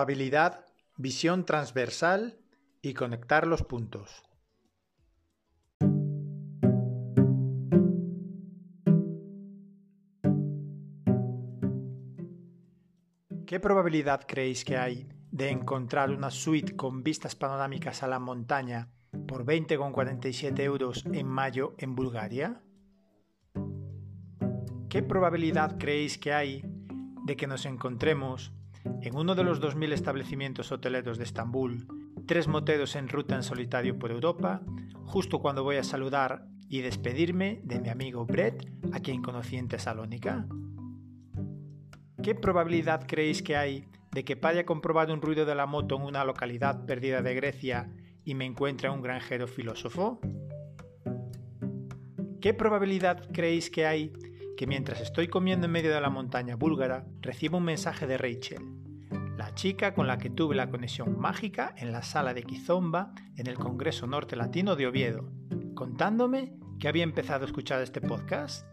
Probabilidad, visión transversal y conectar los puntos. ¿Qué probabilidad creéis que hay de encontrar una suite con vistas panorámicas a la montaña por 20,47 euros en mayo en Bulgaria? ¿Qué probabilidad creéis que hay de que nos encontremos en uno de los 2.000 establecimientos hoteleros de Estambul, tres moteros en ruta en solitario por Europa, justo cuando voy a saludar y despedirme de mi amigo Brett, a quien conocí en Tesalónica? ¿Qué probabilidad creéis que hay de que haya comprobado un ruido de la moto en una localidad perdida de Grecia y me encuentre un granjero filósofo? ¿Qué probabilidad creéis que hay que mientras estoy comiendo en medio de la montaña búlgara, recibo un mensaje de Rachel, la chica con la que tuve la conexión mágica en la sala de Kizomba en el Congreso Norte Latino de Oviedo, contándome que había empezado a escuchar este podcast?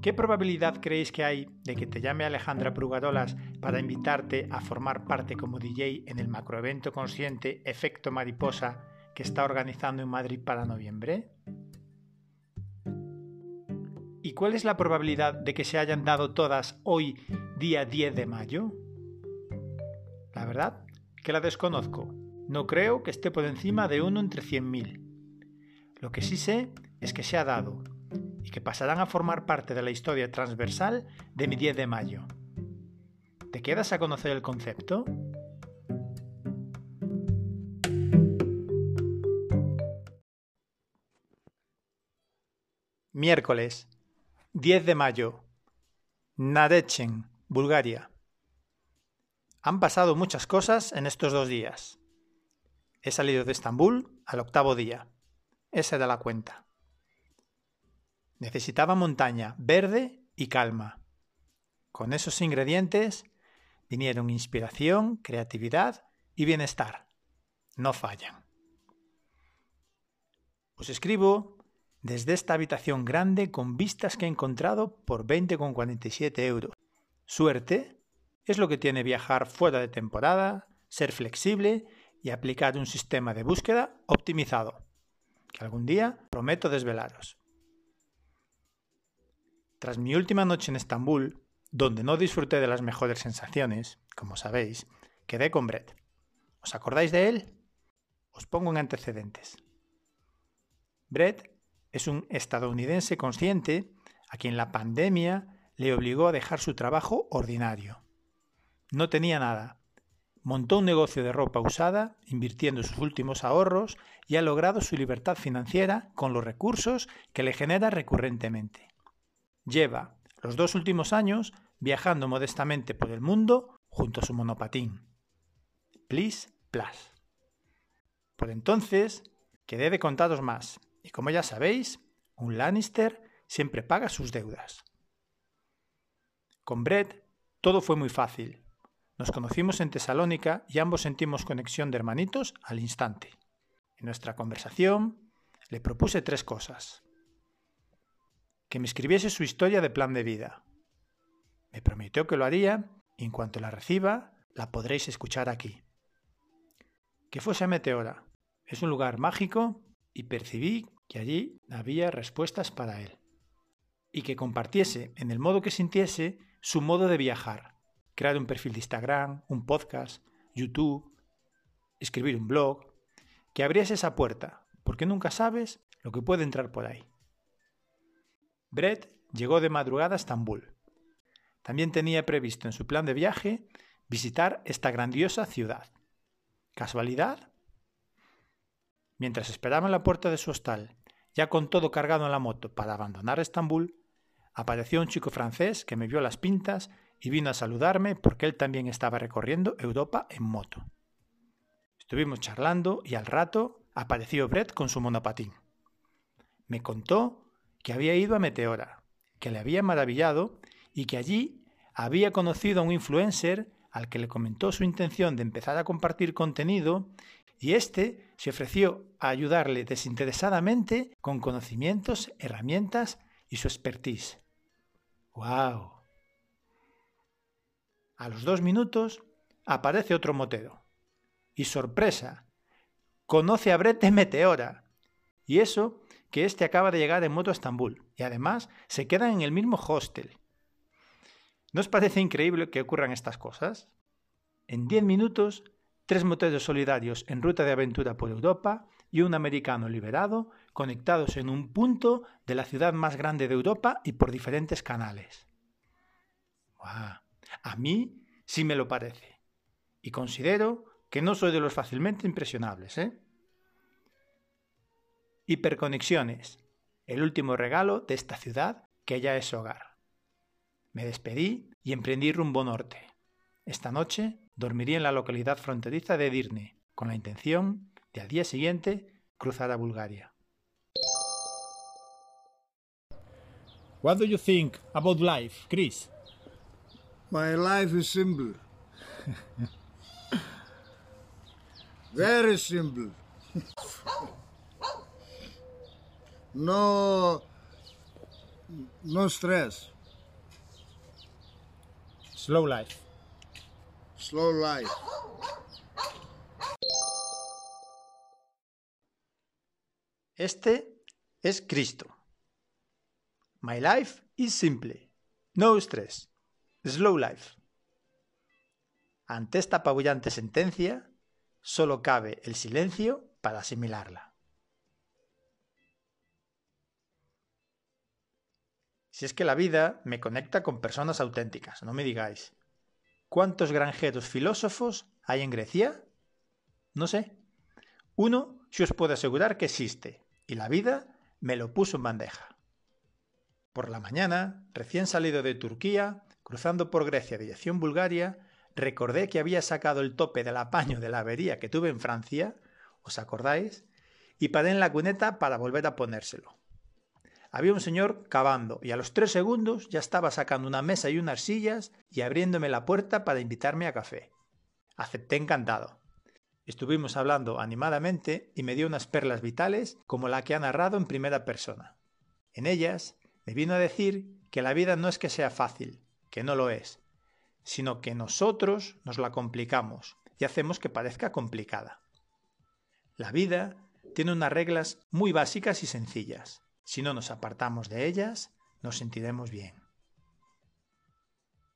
¿Qué probabilidad creéis que hay de que te llame Alejandra Prugadolas para invitarte a formar parte como DJ en el macroevento consciente Efecto Mariposa que está organizando en Madrid para noviembre? ¿Y cuál es la probabilidad de que se hayan dado todas hoy, día 10 de mayo? La verdad que la desconozco. No creo que esté por encima de uno entre 100.000. Lo que sí sé es que se ha dado y que pasarán a formar parte de la historia transversal de mi 10 de mayo. ¿Te quedas a conocer el concepto? Miércoles 10 de mayo. Nadechen, Bulgaria. Han pasado muchas cosas en estos dos días. He salido de Estambul al octavo día. Esa era la cuenta. Necesitaba montaña, verde y calma. Con esos ingredientes vinieron inspiración, creatividad y bienestar. No fallan. Os escribo desde esta habitación grande con vistas que he encontrado por 20,47 euros. Suerte es lo que tiene viajar fuera de temporada, ser flexible y aplicar un sistema de búsqueda optimizado, que algún día prometo desvelaros. Tras mi última noche en Estambul, donde no disfruté de las mejores sensaciones, como sabéis, quedé con Brett. ¿Os acordáis de él? Os pongo en antecedentes. Brett es un estadounidense consciente a quien la pandemia le obligó a dejar su trabajo ordinario. No tenía nada. Montó un negocio de ropa usada, invirtiendo sus últimos ahorros, y ha logrado su libertad financiera con los recursos que le genera recurrentemente. Lleva los dos últimos años viajando modestamente por el mundo junto a su monopatín. Please, plus. Por entonces, quedé de contados más, y como ya sabéis, un Lannister siempre paga sus deudas. Con Brett todo fue muy fácil. Nos conocimos en Tesalónica y ambos sentimos conexión de hermanitos al instante. En nuestra conversación le propuse tres cosas. Que me escribiese su historia de plan de vida. Me prometió que lo haría y en cuanto la reciba la podréis escuchar aquí. Que fuese Meteora. Es un lugar mágico y percibí que allí había respuestas para él. Y que compartiese, en el modo que sintiese, su modo de viajar. Crear un perfil de Instagram, un podcast, YouTube, escribir un blog. Que abriese esa puerta, porque nunca sabes lo que puede entrar por ahí. Brett llegó de madrugada a Estambul. También tenía previsto en su plan de viaje visitar esta grandiosa ciudad. ¿Casualidad? Mientras esperaba en la puerta de su hostal, ya con todo cargado en la moto para abandonar Estambul, apareció un chico francés que me vio las pintas y vino a saludarme porque él también estaba recorriendo Europa en moto. Estuvimos charlando y al rato apareció Brett con su monopatín. Me contó que había ido a Meteora, que le había maravillado y que allí había conocido a un influencer al que le comentó su intención de empezar a compartir contenido y éste se ofreció a ayudarle desinteresadamente con conocimientos, herramientas y su expertise. ¡Wow! A los dos minutos aparece otro motero. Y sorpresa, conoce a Brete Meteora. Y eso que este acaba de llegar en moto a Estambul. Y además se quedan en el mismo hostel. ¿No os parece increíble que ocurran estas cosas? En diez minutos, tres moteros solidarios en ruta de aventura por Europa y un americano liberado conectados en un punto de la ciudad más grande de Europa y por diferentes canales. A mí sí me lo parece. Y considero que no soy de los fácilmente impresionables, ¿eh? Hiperconexiones, el último regalo de esta ciudad que ya es hogar. Me despedí y emprendí rumbo norte. Esta noche dormiría en la localidad fronteriza de Dirne, con la intención de al día siguiente cruzar a Bulgaria. What do you think about life, Chris? My life is simple. Very simple. no no stress. Slow life. Slow life. Este es Cristo. My life is simple. No stress. Slow life. Ante esta apabullante sentencia, solo cabe el silencio para asimilarla. Si es que la vida me conecta con personas auténticas, no me digáis. ¿Cuántos granjeros filósofos hay en Grecia? No sé. Uno si os puedo asegurar que existe, y la vida me lo puso en bandeja. Por la mañana, recién salido de Turquía, cruzando por Grecia dirección Bulgaria, recordé que había sacado el tope del apaño de la avería que tuve en Francia, ¿os acordáis? Y paré en la cuneta para volver a ponérselo. Había un señor cavando y a los tres segundos ya estaba sacando una mesa y unas sillas y abriéndome la puerta para invitarme a café. Acepté encantado. Estuvimos hablando animadamente y me dio unas perlas vitales como la que ha narrado en primera persona. En ellas me vino a decir que la vida no es que sea fácil, que no lo es, sino que nosotros nos la complicamos y hacemos que parezca complicada. La vida tiene unas reglas muy básicas y sencillas. Si no nos apartamos de ellas, nos sentiremos bien.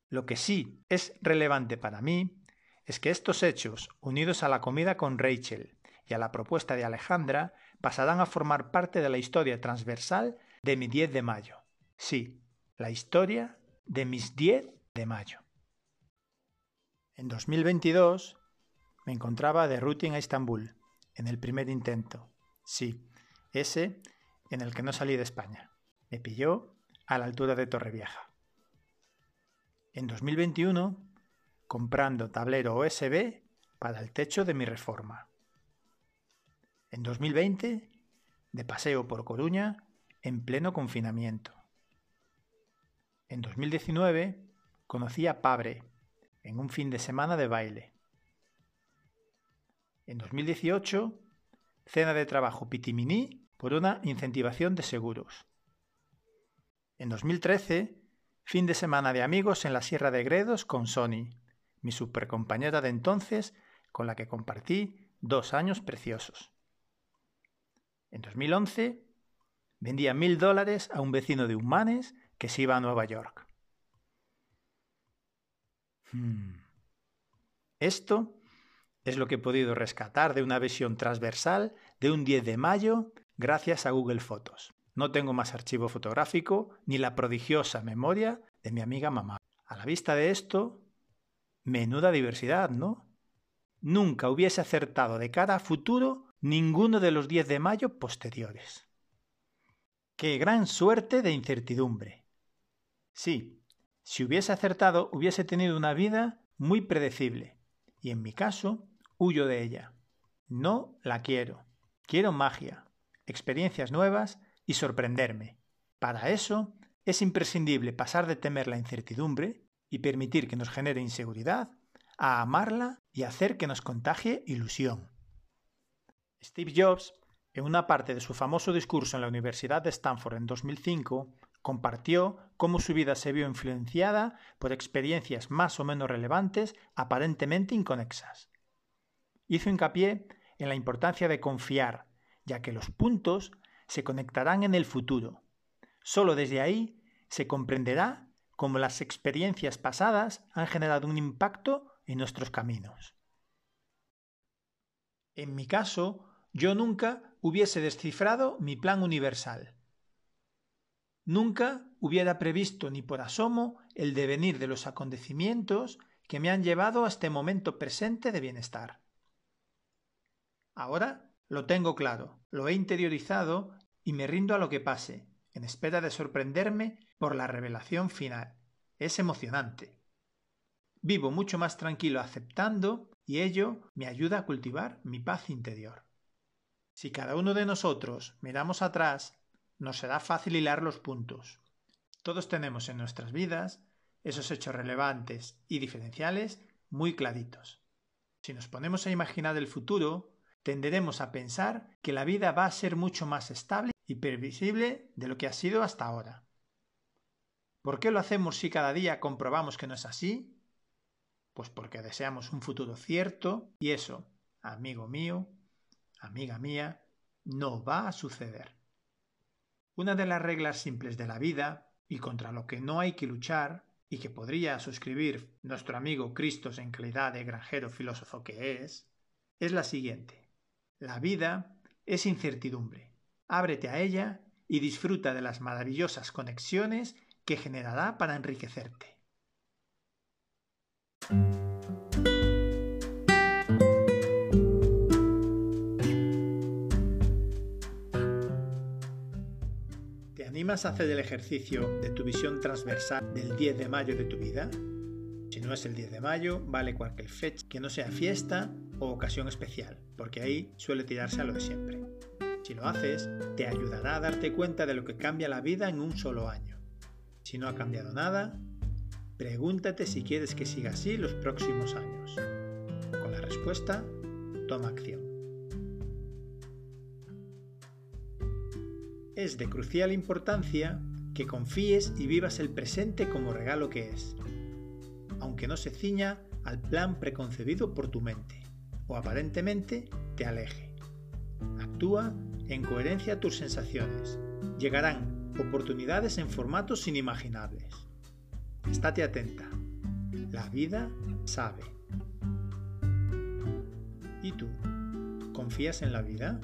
Lo que sí es relevante para mí es que estos hechos, unidos a la comida con Rachel y a la propuesta de Alejandra, pasarán a formar parte de la historia transversal de mi 10 de mayo. Sí, la historia de mis 10 de mayo. En 2022 me encontraba de routing a Estambul, en el primer intento. Sí, ese en el que no salí de España. Me pilló a la altura de Torrevieja. En 2021 comprando tablero USB para el techo de mi reforma. En 2020, de paseo por Coruña en pleno confinamiento. En 2019, conocí a Pabre en un fin de semana de baile. En 2018, cena de trabajo Pitimini por una incentivación de seguros. En 2013, fin de semana de amigos en la Sierra de Gredos con Sony mi supercompañera de entonces, con la que compartí dos años preciosos. En 2011 vendía mil dólares a un vecino de Humanes que se iba a Nueva York. Hmm. Esto es lo que he podido rescatar de una visión transversal de un 10 de mayo gracias a Google Fotos. No tengo más archivo fotográfico ni la prodigiosa memoria de mi amiga mamá. A la vista de esto, Menuda diversidad, ¿no? Nunca hubiese acertado de cara a futuro ninguno de los 10 de mayo posteriores. ¡Qué gran suerte de incertidumbre! Sí, si hubiese acertado hubiese tenido una vida muy predecible, y en mi caso huyo de ella. No la quiero. Quiero magia, experiencias nuevas y sorprenderme. Para eso es imprescindible pasar de temer la incertidumbre y permitir que nos genere inseguridad, a amarla y hacer que nos contagie ilusión. Steve Jobs, en una parte de su famoso discurso en la Universidad de Stanford en 2005, Compartió cómo su vida se vio influenciada por experiencias más o menos relevantes, aparentemente inconexas. Hizo hincapié en la importancia de confiar, ya que los puntos se conectarán en el futuro. Solo desde ahí se comprenderá cómo las experiencias pasadas han generado un impacto en nuestros caminos. En mi caso, yo nunca hubiese descifrado mi plan universal. Nunca hubiera previsto ni por asomo el devenir de los acontecimientos que me han llevado a este momento presente de bienestar. Ahora lo tengo claro, lo he interiorizado y me rindo a lo que pase, en espera de sorprenderme por la revelación final. Es emocionante. Vivo mucho más tranquilo aceptando y ello me ayuda a cultivar mi paz interior. Si cada uno de nosotros miramos atrás, nos será fácil hilar los puntos. Todos tenemos en nuestras vidas esos hechos relevantes y diferenciales muy claritos. Si nos ponemos a imaginar el futuro, tenderemos a pensar que la vida va a ser mucho más estable y previsible de lo que ha sido hasta ahora. ¿Por qué lo hacemos si cada día comprobamos que no es así? Pues porque deseamos un futuro cierto y eso, amigo mío, amiga mía, no va a suceder. Una de las reglas simples de la vida, y contra lo que no hay que luchar, y que podría suscribir nuestro amigo Cristos en calidad de granjero filósofo que es, es la siguiente. La vida es incertidumbre. Ábrete a ella y disfruta de las maravillosas conexiones que generará para enriquecerte. ¿Te animas a hacer el ejercicio de tu visión transversal del 10 de mayo de tu vida? Si no es el 10 de mayo, vale cualquier fecha que no sea fiesta o ocasión especial, porque ahí suele tirarse a lo de siempre. Si lo haces, te ayudará a darte cuenta de lo que cambia la vida en un solo año. Si no ha cambiado nada, pregúntate si quieres que siga así los próximos años. Con la respuesta, toma acción. Es de crucial importancia que confíes y vivas el presente como regalo que es, aunque no se ciña al plan preconcebido por tu mente, o aparentemente te aleje. Actúa en coherencia a tus sensaciones. Llegarán oportunidades en formatos inimaginables. Estate atenta. La vida sabe. ¿Y tú? ¿Confías en la vida?